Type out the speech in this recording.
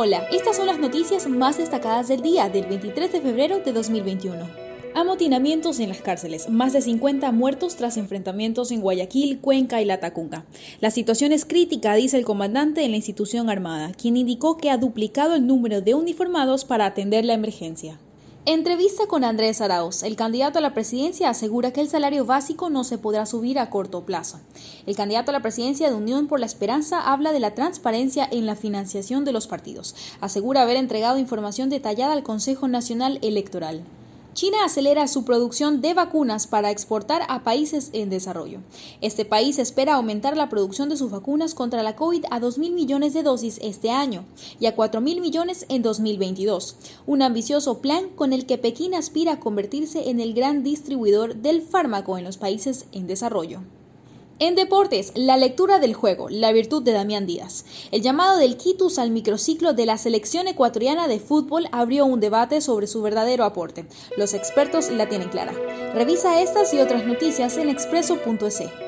Hola, estas son las noticias más destacadas del día del 23 de febrero de 2021. Amotinamientos en las cárceles. Más de 50 muertos tras enfrentamientos en Guayaquil, Cuenca y Latacunga. La situación es crítica, dice el comandante de la institución armada, quien indicó que ha duplicado el número de uniformados para atender la emergencia. Entrevista con Andrés Arauz. El candidato a la presidencia asegura que el salario básico no se podrá subir a corto plazo. El candidato a la presidencia de Unión por la Esperanza habla de la transparencia en la financiación de los partidos. Asegura haber entregado información detallada al Consejo Nacional Electoral. China acelera su producción de vacunas para exportar a países en desarrollo. Este país espera aumentar la producción de sus vacunas contra la COVID a 2.000 millones de dosis este año y a 4.000 millones en 2022. Un ambicioso plan con el que Pekín aspira a convertirse en el gran distribuidor del fármaco en los países en desarrollo. En deportes, la lectura del juego, la virtud de Damián Díaz. El llamado del Quitus al microciclo de la selección ecuatoriana de fútbol abrió un debate sobre su verdadero aporte. Los expertos la tienen clara. Revisa estas y otras noticias en expreso.es.